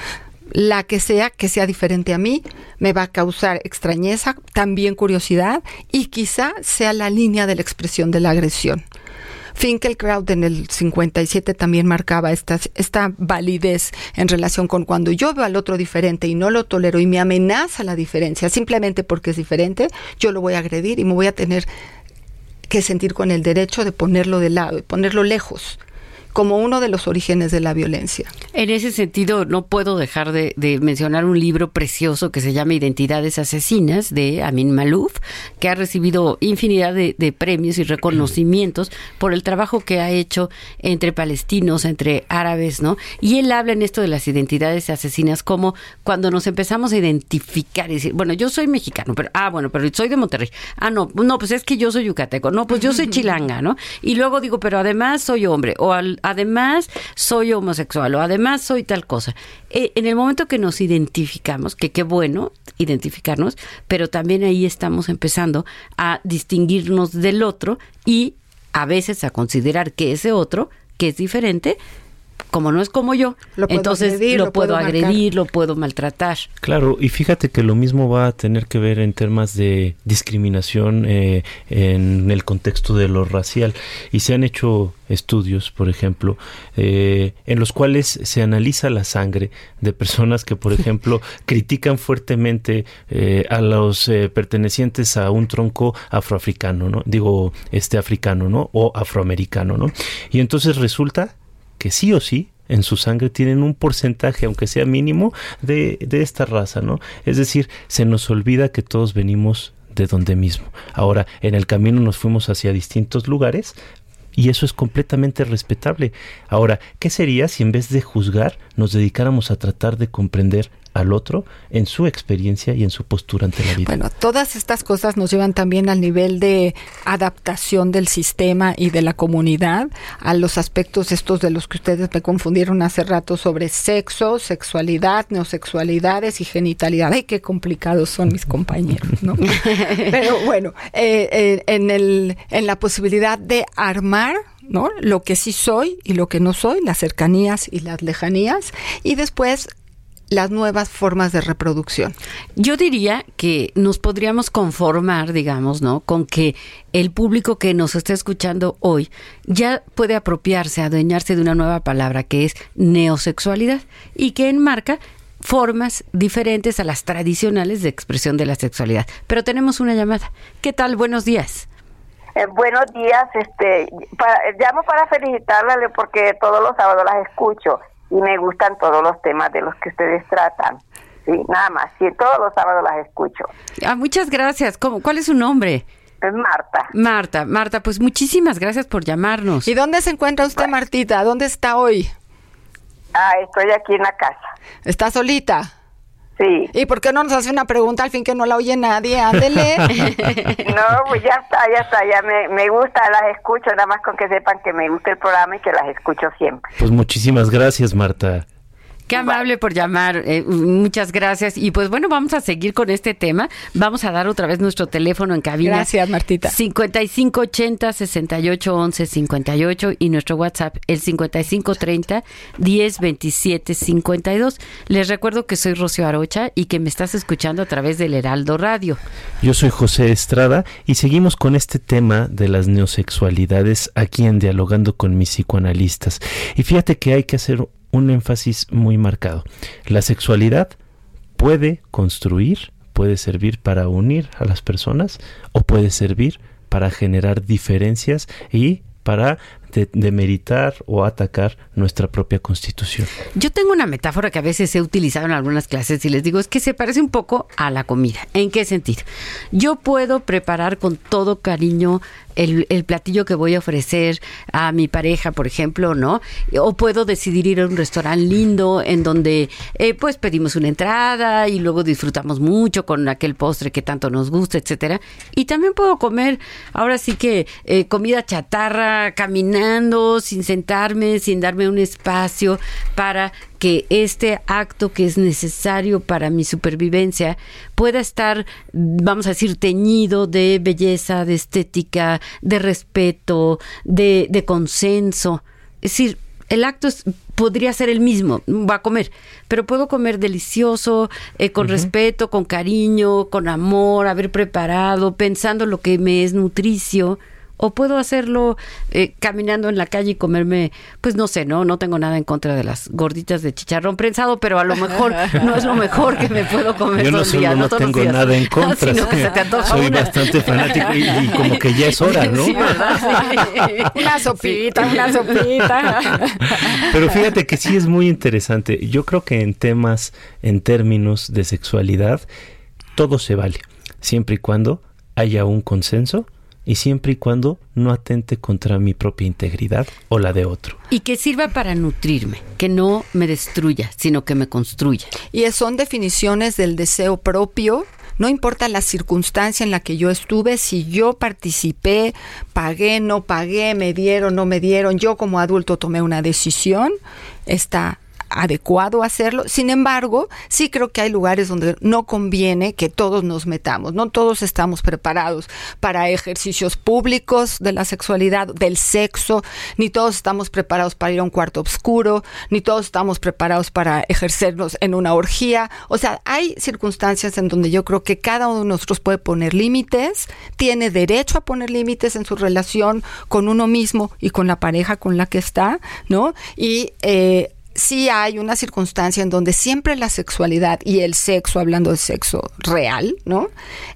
La que sea, que sea diferente a mí, me va a causar extrañeza, también curiosidad y quizá sea la línea de la expresión de la agresión. Finkelkraut en el 57 también marcaba esta, esta validez en relación con cuando yo veo al otro diferente y no lo tolero y me amenaza la diferencia simplemente porque es diferente, yo lo voy a agredir y me voy a tener que sentir con el derecho de ponerlo de lado y ponerlo lejos como uno de los orígenes de la violencia. En ese sentido, no puedo dejar de, de mencionar un libro precioso que se llama Identidades Asesinas de Amin Malouf, que ha recibido infinidad de, de premios y reconocimientos por el trabajo que ha hecho entre palestinos, entre árabes, ¿no? Y él habla en esto de las identidades asesinas como cuando nos empezamos a identificar y decir, bueno, yo soy mexicano, pero, ah, bueno, pero soy de Monterrey. Ah, no, no, pues es que yo soy yucateco. No, pues yo soy chilanga, ¿no? Y luego digo, pero además soy hombre, o al- además soy homosexual, o además soy tal cosa. Eh, en el momento que nos identificamos, que qué bueno identificarnos, pero también ahí estamos empezando a distinguirnos del otro y a veces a considerar que ese otro, que es diferente, como no es como yo, Lo puedo entonces agredir, lo, lo puedo, agredir, lo puedo maltratar. Claro, y fíjate que lo mismo va a tener que ver en temas de discriminación eh, en el contexto de lo racial. Y se han hecho estudios, por ejemplo, eh, en los cuales se analiza la sangre de personas que, por ejemplo, critican fuertemente eh, a los eh, pertenecientes a un tronco afroafricano, ¿no? Digo, este africano, ¿no? O afroamericano, ¿no? Y entonces resulta que sí o sí en su sangre tienen un porcentaje, aunque sea mínimo, de, de esta raza, ¿no? Es decir, se nos olvida que todos venimos de donde mismo. Ahora, en el camino nos fuimos hacia distintos lugares y eso es completamente respetable. Ahora, ¿qué sería si en vez de juzgar nos dedicáramos a tratar de comprender al otro en su experiencia y en su postura ante la vida? Bueno, todas estas cosas nos llevan también al nivel de adaptación del sistema y de la comunidad a los aspectos estos de los que ustedes me confundieron hace rato sobre sexo, sexualidad, neosexualidades y genitalidad. Ay, qué complicados son mis compañeros, ¿no? Pero bueno, eh, eh, en, el, en la posibilidad de armar ¿no? Lo que sí soy y lo que no soy, las cercanías y las lejanías, y después las nuevas formas de reproducción. Yo diría que nos podríamos conformar, digamos, ¿no? Con que el público que nos está escuchando hoy ya puede apropiarse, adueñarse de una nueva palabra que es neosexualidad y que enmarca formas diferentes a las tradicionales de expresión de la sexualidad. Pero tenemos una llamada. ¿Qué tal? Buenos días. Eh, buenos días, este, para- llamo para felicitarla porque todos los sábados las escucho y me gustan todos los temas de los que ustedes tratan. Sí, nada más, sí, todos los sábados las escucho. Ah, muchas gracias. ¿Cómo, ¿Cuál es su nombre? Es Marta. Marta, Marta, pues muchísimas gracias por llamarnos. ¿Y dónde se encuentra usted, Martita? ¿Dónde está hoy? Ah, estoy aquí en la casa. ¿Está solita? Sí. ¿Y por qué no nos hace una pregunta al fin que no la oye nadie? Ándele. No, pues ya está, ya está, ya me, me gusta, las escucho, nada más con que sepan que me gusta el programa y que las escucho siempre. Pues muchísimas gracias, Marta. Qué amable por llamar, eh, muchas gracias. Y pues bueno, vamos a seguir con este tema. Vamos a dar otra vez nuestro teléfono en cabina. Gracias, Martita. 5580 68 11 58 y nuestro WhatsApp el 5530 10 27 52. Les recuerdo que soy Rocío Arocha y que me estás escuchando a través del Heraldo Radio. Yo soy José Estrada y seguimos con este tema de las neosexualidades aquí en Dialogando con mis psicoanalistas. Y fíjate que hay que hacer un énfasis muy marcado. La sexualidad puede construir, puede servir para unir a las personas o puede servir para generar diferencias y para de- demeritar o atacar nuestra propia constitución. Yo tengo una metáfora que a veces he utilizado en algunas clases y les digo, es que se parece un poco a la comida. ¿En qué sentido? Yo puedo preparar con todo cariño el, el platillo que voy a ofrecer a mi pareja, por ejemplo, ¿no? O puedo decidir ir a un restaurante lindo en donde eh, pues pedimos una entrada y luego disfrutamos mucho con aquel postre que tanto nos gusta, etcétera. Y también puedo comer, ahora sí que eh, comida chatarra, caminando, sin sentarme, sin darme un espacio para que este acto que es necesario para mi supervivencia pueda estar, vamos a decir, teñido de belleza, de estética, de respeto, de, de consenso. Es decir, el acto es- podría ser el mismo, va a comer, pero puedo comer delicioso, eh, con respeto, con cariño, con amor, haber preparado, pensando lo que me es nutricio. O puedo hacerlo eh, caminando en la calle y comerme, pues no sé, no, no tengo nada en contra de las gorditas de chicharrón prensado, pero a lo mejor no es lo mejor que me puedo comer Yo no solo día, no todos los tengo días. nada en contra, sino que se te antoja soy una. bastante fanático y, y como que ya es hora, ¿no? Sí, ¿verdad? Sí. Una sopita, una sopita. Pero fíjate que sí es muy interesante. Yo creo que en temas, en términos de sexualidad, todo se vale, siempre y cuando haya un consenso y siempre y cuando no atente contra mi propia integridad o la de otro. Y que sirva para nutrirme, que no me destruya, sino que me construya. Y son definiciones del deseo propio. No importa la circunstancia en la que yo estuve, si yo participé, pagué, no pagué, me dieron, no me dieron, yo como adulto tomé una decisión, está adecuado hacerlo. Sin embargo, sí creo que hay lugares donde no conviene que todos nos metamos. No todos estamos preparados para ejercicios públicos de la sexualidad, del sexo, ni todos estamos preparados para ir a un cuarto oscuro, ni todos estamos preparados para ejercernos en una orgía. O sea, hay circunstancias en donde yo creo que cada uno de nosotros puede poner límites, tiene derecho a poner límites en su relación con uno mismo y con la pareja con la que está, ¿no? Y eh, sí hay una circunstancia en donde siempre la sexualidad y el sexo, hablando de sexo real, ¿no?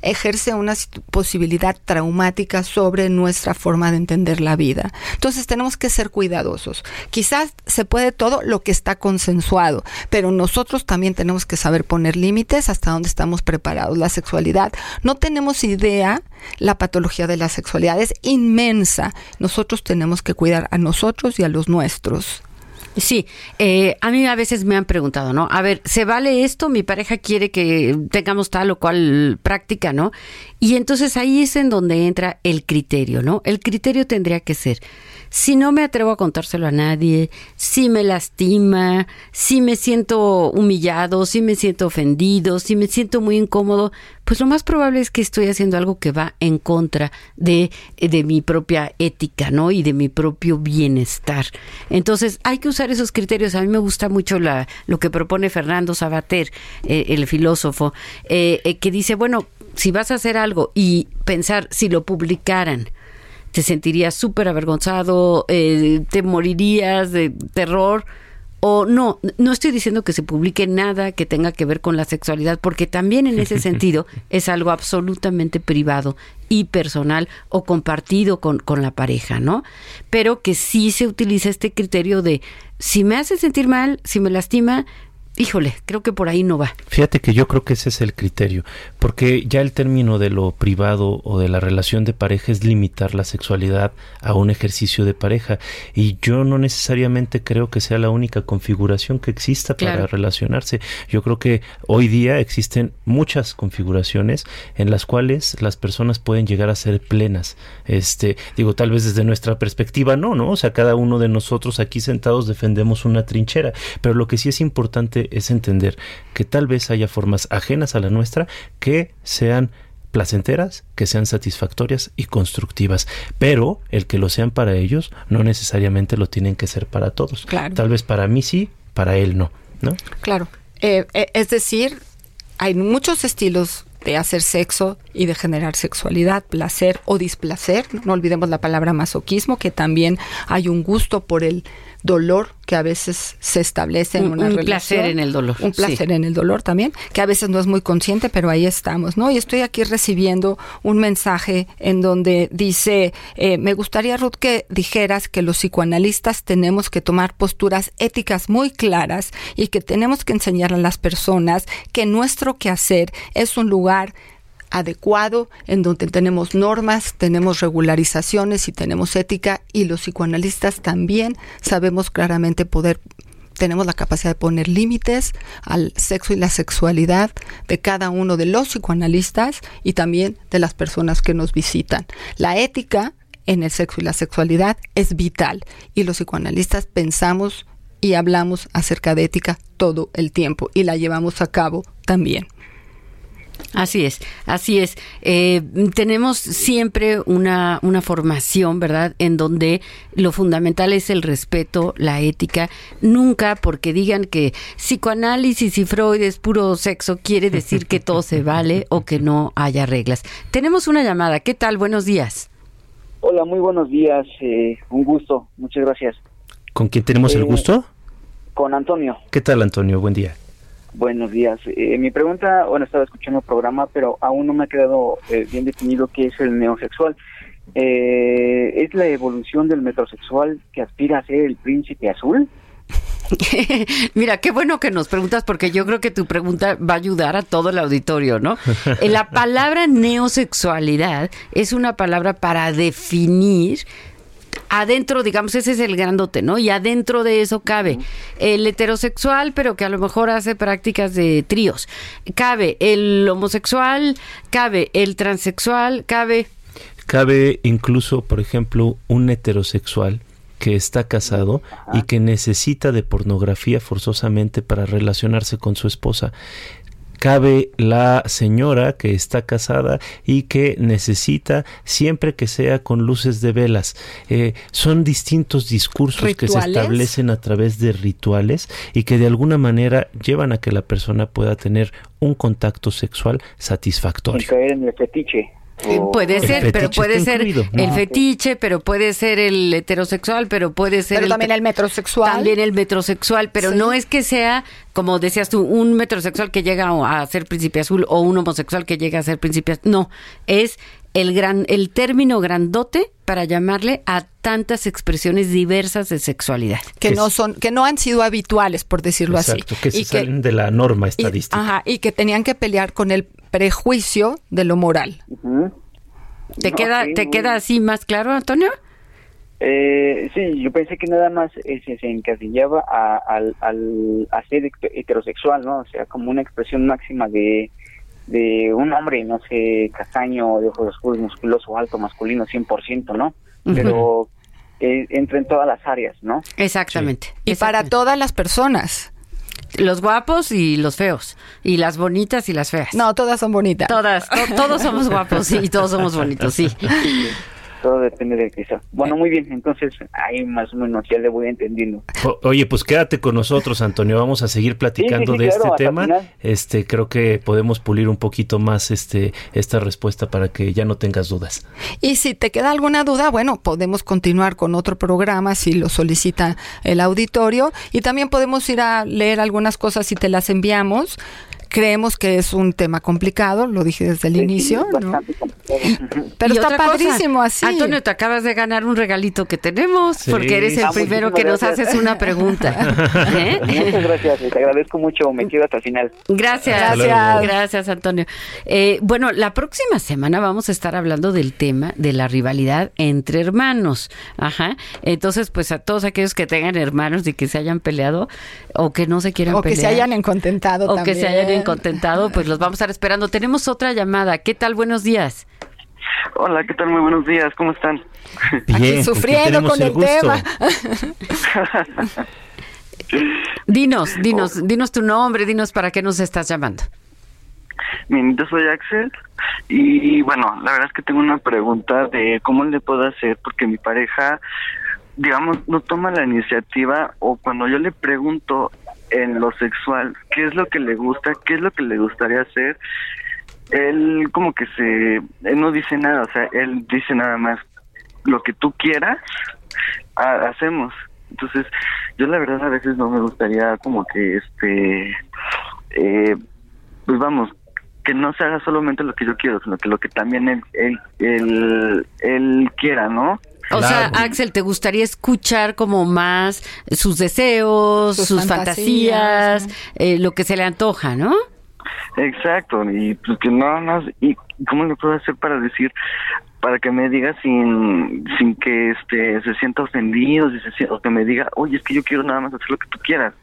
Ejerce una posibilidad traumática sobre nuestra forma de entender la vida. Entonces tenemos que ser cuidadosos. Quizás se puede todo lo que está consensuado, pero nosotros también tenemos que saber poner límites hasta donde estamos preparados. La sexualidad, no tenemos idea, la patología de la sexualidad es inmensa. Nosotros tenemos que cuidar a nosotros y a los nuestros. Sí, eh, a mí a veces me han preguntado, ¿no? A ver, ¿se vale esto? Mi pareja quiere que tengamos tal o cual práctica, ¿no? Y entonces ahí es en donde entra el criterio, ¿no? El criterio tendría que ser, si no me atrevo a contárselo a nadie, si me lastima, si me siento humillado, si me siento ofendido, si me siento muy incómodo, pues lo más probable es que estoy haciendo algo que va en contra de, de mi propia ética, ¿no? Y de mi propio bienestar. Entonces, hay que usar esos criterios. A mí me gusta mucho la, lo que propone Fernando Sabater, eh, el filósofo, eh, eh, que dice, bueno, si vas a hacer algo y pensar si lo publicaran, te sentirías súper avergonzado, eh, te morirías de terror. O no, no estoy diciendo que se publique nada que tenga que ver con la sexualidad, porque también en ese sentido es algo absolutamente privado y personal o compartido con, con la pareja, ¿no? Pero que sí se utiliza este criterio de si me hace sentir mal, si me lastima, híjole, creo que por ahí no va. Fíjate que yo creo que ese es el criterio, porque ya el término de lo privado o de la relación de pareja es limitar la sexualidad a un ejercicio de pareja y yo no necesariamente creo que sea la única configuración que exista para relacionarse. Yo creo que hoy día existen muchas configuraciones en las cuales las personas pueden llegar a ser plenas. Este, digo, tal vez desde nuestra perspectiva no, ¿no? O sea, cada uno de nosotros aquí sentados defendemos una trinchera, pero lo que sí es importante es entender que tal vez haya formas ajenas a la nuestra que sean placenteras, que sean satisfactorias y constructivas, pero el que lo sean para ellos no necesariamente lo tienen que ser para todos. Claro. Tal vez para mí sí, para él no, ¿no? Claro. Eh, eh, es decir, hay muchos estilos de hacer sexo y de generar sexualidad, placer o displacer. No olvidemos la palabra masoquismo, que también hay un gusto por el dolor que a veces se establece en Un- una un relación. placer en el dolor, Un placer sí. en el dolor también, que a veces no es muy consciente, pero ahí estamos, ¿no? Y estoy aquí recibiendo un mensaje en donde dice, eh, me gustaría, Ruth, que dijeras que los psicoanalistas tenemos que tomar posturas éticas muy claras y que tenemos que enseñar a las personas que nuestro quehacer es un lugar adecuado en donde tenemos normas, tenemos regularizaciones y tenemos ética y los psicoanalistas también sabemos claramente poder tenemos la capacidad de poner límites al sexo y la sexualidad de cada uno de los psicoanalistas y también de las personas que nos visitan. La ética en el sexo y la sexualidad es vital y los psicoanalistas pensamos y hablamos acerca de ética todo el tiempo y la llevamos a cabo también. Así es, así es. Eh, tenemos siempre una, una formación, ¿verdad? En donde lo fundamental es el respeto, la ética. Nunca porque digan que psicoanálisis y Freud es puro sexo quiere decir que todo se vale o que no haya reglas. Tenemos una llamada. ¿Qué tal? Buenos días. Hola, muy buenos días. eh, un gusto. Muchas gracias. ¿Con quién tenemos el Eh, gusto? Con Antonio. ¿Qué tal, Antonio? Buen día. Buenos días. Eh, mi pregunta, bueno, estaba escuchando el programa, pero aún no me ha quedado eh, bien definido qué es el neosexual. Eh, ¿Es la evolución del metrosexual que aspira a ser el príncipe azul? Mira, qué bueno que nos preguntas porque yo creo que tu pregunta va a ayudar a todo el auditorio, ¿no? Eh, La palabra neosexualidad es una palabra para definir adentro, digamos, ese es el grandote, ¿no? Y adentro de eso cabe el heterosexual, pero que a lo mejor hace prácticas de tríos. Cabe el homosexual, cabe el transexual, cabe... Cabe incluso, por ejemplo, un heterosexual que está casado y que necesita de pornografía forzosamente para relacionarse con su esposa. Cabe la señora que está casada y que necesita siempre que sea con luces de velas. Eh, son distintos discursos que se establecen a través de rituales y que de alguna manera llevan a que la persona pueda tener un contacto sexual satisfactorio. caer en el fetiche. Eh, O- Puede ser, pero puede ser incluido. el fetiche, pero puede ser el heterosexual, pero puede ser Pero también el metrosexual. también el metrosexual, pero Sí. no es que sea, como decías tú, un metrosexual que llega a ser príncipe azul o un homosexual que llega a ser príncipe azul. No, es el gran, el término grandote para llamarle a tantas expresiones diversas de sexualidad. que Que no son que no han sido habituales por decirlo Exacto, así que se y salen de la norma y, estadística. ajá, y que tenían que pelear con el prejuicio de lo moral. ¿Te No, queda, sí, te muy- queda así más claro, Antonio? Eh, sí, yo pensé que nada más eh, se, se encasillaba a, al, al a ser heter- heterosexual, ¿no? O sea, como una expresión máxima de, de un hombre, no sé, castaño, de ojos oscuros, musculoso, alto, masculino, 100%, ¿no? Pero eh, entra en todas las áreas, ¿no? Exactamente. y para todas las personas Los guapos y los feos. Y las bonitas y las feas. no todas son bonitas Todas, to- todos somos guapos sí, y todos somos bonitos, sí. Todo depende del cristal. Bueno, muy bien, entonces ahí más o menos ya le voy entendiendo. O- Oye, pues quédate con nosotros, Antonio. Vamos a seguir platicando Sí, sí, sí, de claro, este tema. final. Este, creo que podemos pulir un poquito más este esta respuesta para que ya no tengas dudas. y si te queda alguna duda bueno podemos continuar con otro programa si lo solicita el auditorio y también podemos ir a leer algunas cosas si te las enviamos Creemos que es un tema complicado, lo dije desde el inicio, ¿no? Pero Y está otra cosa, padrísimo así. Antonio, te acabas de ganar un regalito que tenemos Sí. porque eres el Ah, primero que nos gracias. haces una pregunta. ¿Eh? Muchas gracias, te agradezco mucho, me quedo hasta el final. Gracias, luego. gracias Antonio. Eh, bueno, la próxima semana vamos a estar hablando del tema de la rivalidad entre hermanos. Ajá. Entonces, pues a todos aquellos que tengan hermanos y que se hayan peleado o que no se quieran o que pelear. se hayan encontentado o que se también. hayan incontentado, pues los vamos a estar esperando. Tenemos otra llamada. ¿Qué tal? Buenos días. Hola, ¿qué tal? Muy buenos días, ¿cómo están? Bien, Aquí ¿con sufriendo con el, tema. Dinos, dinos, dinos tu nombre, dinos para qué nos estás llamando. Bien, yo soy Axel y bueno, la verdad es que tengo una pregunta de cómo le puedo hacer porque mi pareja, digamos, no toma la iniciativa o cuando yo le pregunto en lo sexual qué es lo que le gusta, qué es lo que le gustaría hacer, él como que se, él no dice nada, o sea, él dice nada más lo que tú quieras, ha- hacemos. Entonces, yo la verdad a veces no me gustaría como que este, eh, pues vamos, que no se haga solamente lo que yo quiero, sino que lo que también él, él, él, él quiera, ¿no? O sea. Axel, ¿te gustaría escuchar como más sus deseos, sus, Sus fantasías, fantasías, eh, lo que se le antoja, ¿no? Exacto, y pues que no, no, y cómo le puedo hacer para decir, para que me diga sin, sin que este se sienta ofendido, o que me diga, oye, es que yo quiero nada más hacer lo que tú quieras.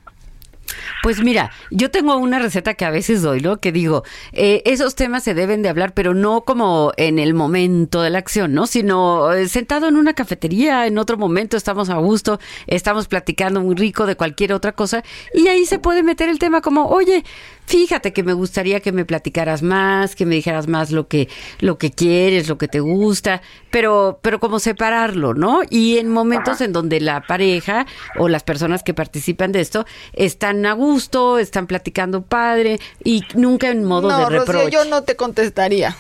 Pues mira, yo tengo una receta que a veces doy, ¿no? Que digo, eh, esos temas se deben de hablar, pero no como en el momento de la acción, ¿no? Sino eh, sentado en una cafetería, en otro momento estamos a gusto, estamos platicando muy rico de cualquier otra cosa, y ahí se puede meter el tema como, oye, fíjate que me gustaría que me platicaras más, que me dijeras más lo que, lo que quieres, lo que te gusta, pero, pero como separarlo, ¿no? Y en momentos en donde la pareja o las personas que participan de esto están a gusto, están platicando padre y nunca en modo no, de Rocío, reproche. yo no te contestaría.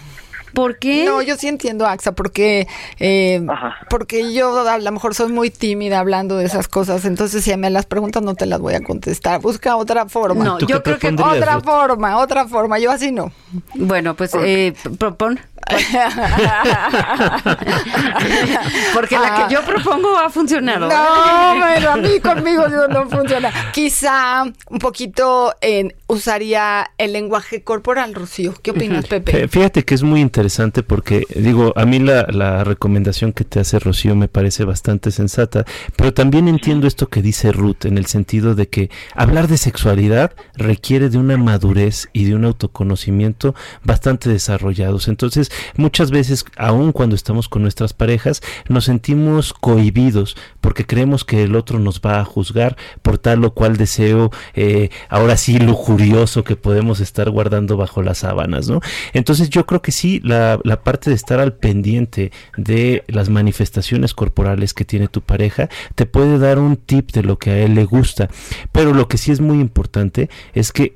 ¿Por qué? No, yo sí entiendo, AXA, porque, eh, porque yo a lo mejor soy muy tímida hablando de esas cosas, entonces si me las preguntas no te las voy a contestar. Busca otra forma. No, ¿Tú yo creo que Otra forma, otra forma. Yo así no. Bueno, pues eh, propon. Porque la que yo propongo ha funcionado. ¿eh? No, bueno, a mí conmigo no, no funciona. Quizá un poquito en, usaría el lenguaje corporal, Rocío. ¿Qué opinas, Pepe? Fíjate que es muy interesante porque, digo, a mí la, la recomendación que te hace Rocío me parece bastante sensata, pero también entiendo esto que dice Ruth en el sentido de que hablar de sexualidad requiere de una madurez y de un autoconocimiento bastante desarrollados. Entonces, muchas veces, aun cuando estamos con nuestras parejas, nos sentimos cohibidos porque creemos que el otro nos va a juzgar por tal o cual deseo, eh, ahora sí, lujurioso que podemos estar guardando bajo las sábanas, ¿no? Entonces yo creo que sí, la, la parte de estar al pendiente de las manifestaciones corporales que tiene tu pareja te puede dar un tip de lo que a él le gusta, pero lo que sí es muy importante es que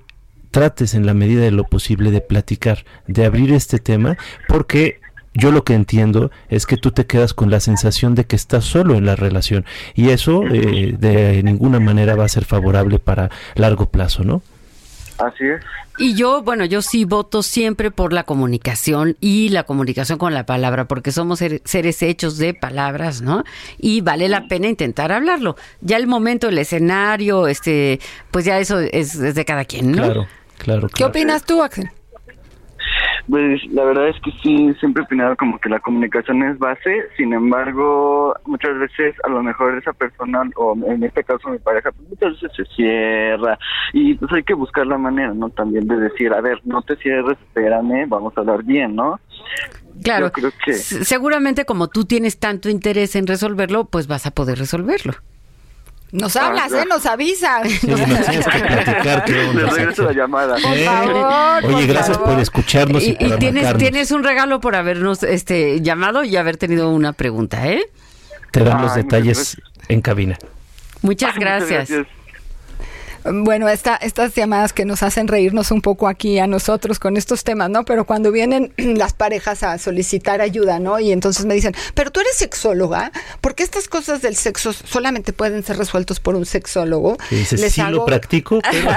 trates en la medida de lo posible de platicar, de abrir este tema, porque yo lo que entiendo es que tú te quedas con la sensación de que estás solo en la relación y eso eh, de ninguna manera va a ser favorable para largo plazo, ¿no? Así es. Y yo, bueno, yo sí voto siempre por la comunicación y la comunicación con la palabra, porque somos ser- seres hechos de palabras, ¿no? Y vale la pena intentar hablarlo. Ya el momento, el escenario, este, pues ya eso es, es de cada quien, ¿no? Claro, claro. ¿Qué claro. opinas tú, Axel? Pues la verdad es que sí, siempre he opinado como que la comunicación es base, sin embargo, muchas veces a lo mejor esa persona, o en este caso mi pareja, pues muchas veces se cierra y pues hay que buscar la manera, ¿no? También de decir, a ver, no te cierres, espérame, vamos a hablar bien, ¿no? Claro. Yo creo que... Seguramente como tú tienes tanto interés en resolverlo, pues vas a poder resolverlo. Nos Ah, hablas, ya. ¿eh? Nos avisas. Sí, nos tienes que platicar qué onda, Le regreso la llamada. Por favor, Oye, por gracias favor. por escucharnos y, Y, y por tienes, tienes un regalo por habernos este llamado y haber tenido una pregunta, ¿eh? Te dan los Ay, detalles gracias. en cabina. Muchas Muchas gracias. Bueno, esta, estas llamadas que nos hacen reírnos un poco aquí a nosotros con estos temas, ¿no? Pero cuando vienen las parejas a solicitar ayuda, ¿no? Y entonces me dicen, pero tú eres sexóloga, porque estas cosas del sexo solamente pueden ser resueltos por un sexólogo. Dices, Les sí lo hago- practico, pero...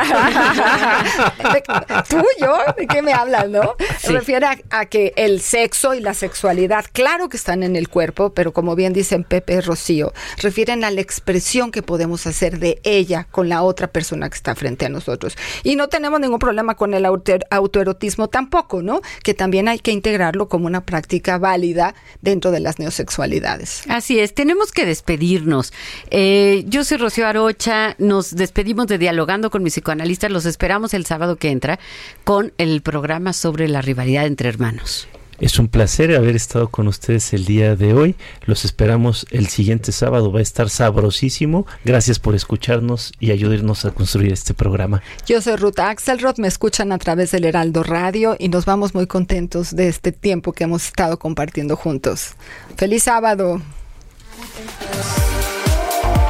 ¿Tú, yo? ¿De qué me hablas, no? Sí. Refiere a, a que el sexo y la sexualidad, claro que están en el cuerpo, pero como bien dicen Pepe Rocío, refieren a la expresión que podemos hacer de ella con la otra persona que está frente a nosotros. Y no tenemos ningún problema con el auto- autoerotismo tampoco, ¿no? Que también hay que integrarlo como una práctica válida dentro de las neosexualidades. Así es, tenemos que despedirnos. Eh, yo soy Rocío Arocha, nos despedimos de Dialogando con mis psicoanalistas, los esperamos el sábado que entra con el programa sobre la rivalidad entre hermanos. Es un placer haber estado con ustedes el día de hoy. Los esperamos el siguiente sábado. Va a estar sabrosísimo. Gracias por escucharnos y ayudarnos a construir este programa. Yo soy Ruta Axelrod, me escuchan a través del Heraldo Radio y nos vamos muy contentos de este tiempo que hemos estado compartiendo juntos. ¡Feliz sábado!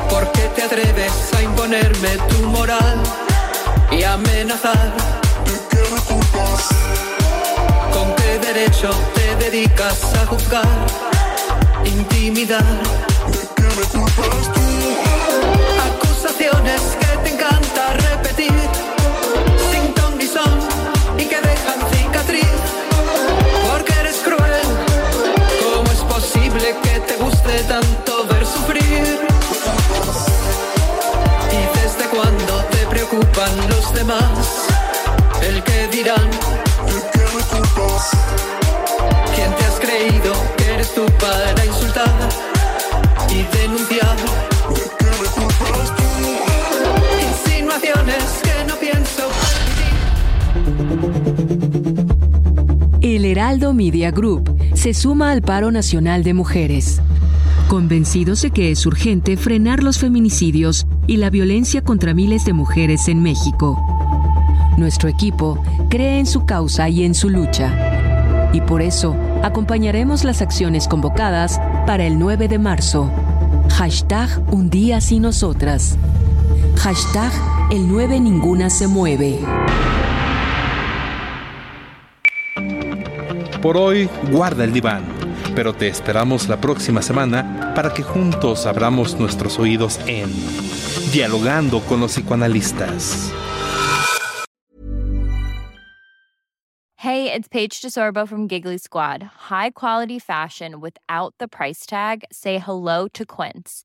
¿Por qué te atreves a imponerme tu moral y amenazar? ¿Con qué derecho te dedicas a juzgar, intimidar? Acusaciones que te encanta repetir, sin ton ni son y que dejan cicatriz. Porque eres cruel, ¿cómo es posible que te guste tanto ver sufrir? ¿Y desde cuándo te preocupan los demás? El que dirán. Heraldo Media Group se suma al paro nacional de mujeres, convencidos de que es urgente frenar los feminicidios y la violencia contra miles de mujeres en México. Nuestro equipo cree en su causa y en su lucha, y por eso acompañaremos las acciones convocadas para el 9 de marzo. Hashtag Un día sin nosotras. Hashtag El 9 ninguna se mueve. Por hoy, guarda el diván, pero te esperamos la próxima semana para que juntos abramos nuestros oídos en Dialogando con los psicoanalistas. Hey, it's Paige DeSorbo from Giggly Squad. High quality fashion without the price tag. Say hello to Quince.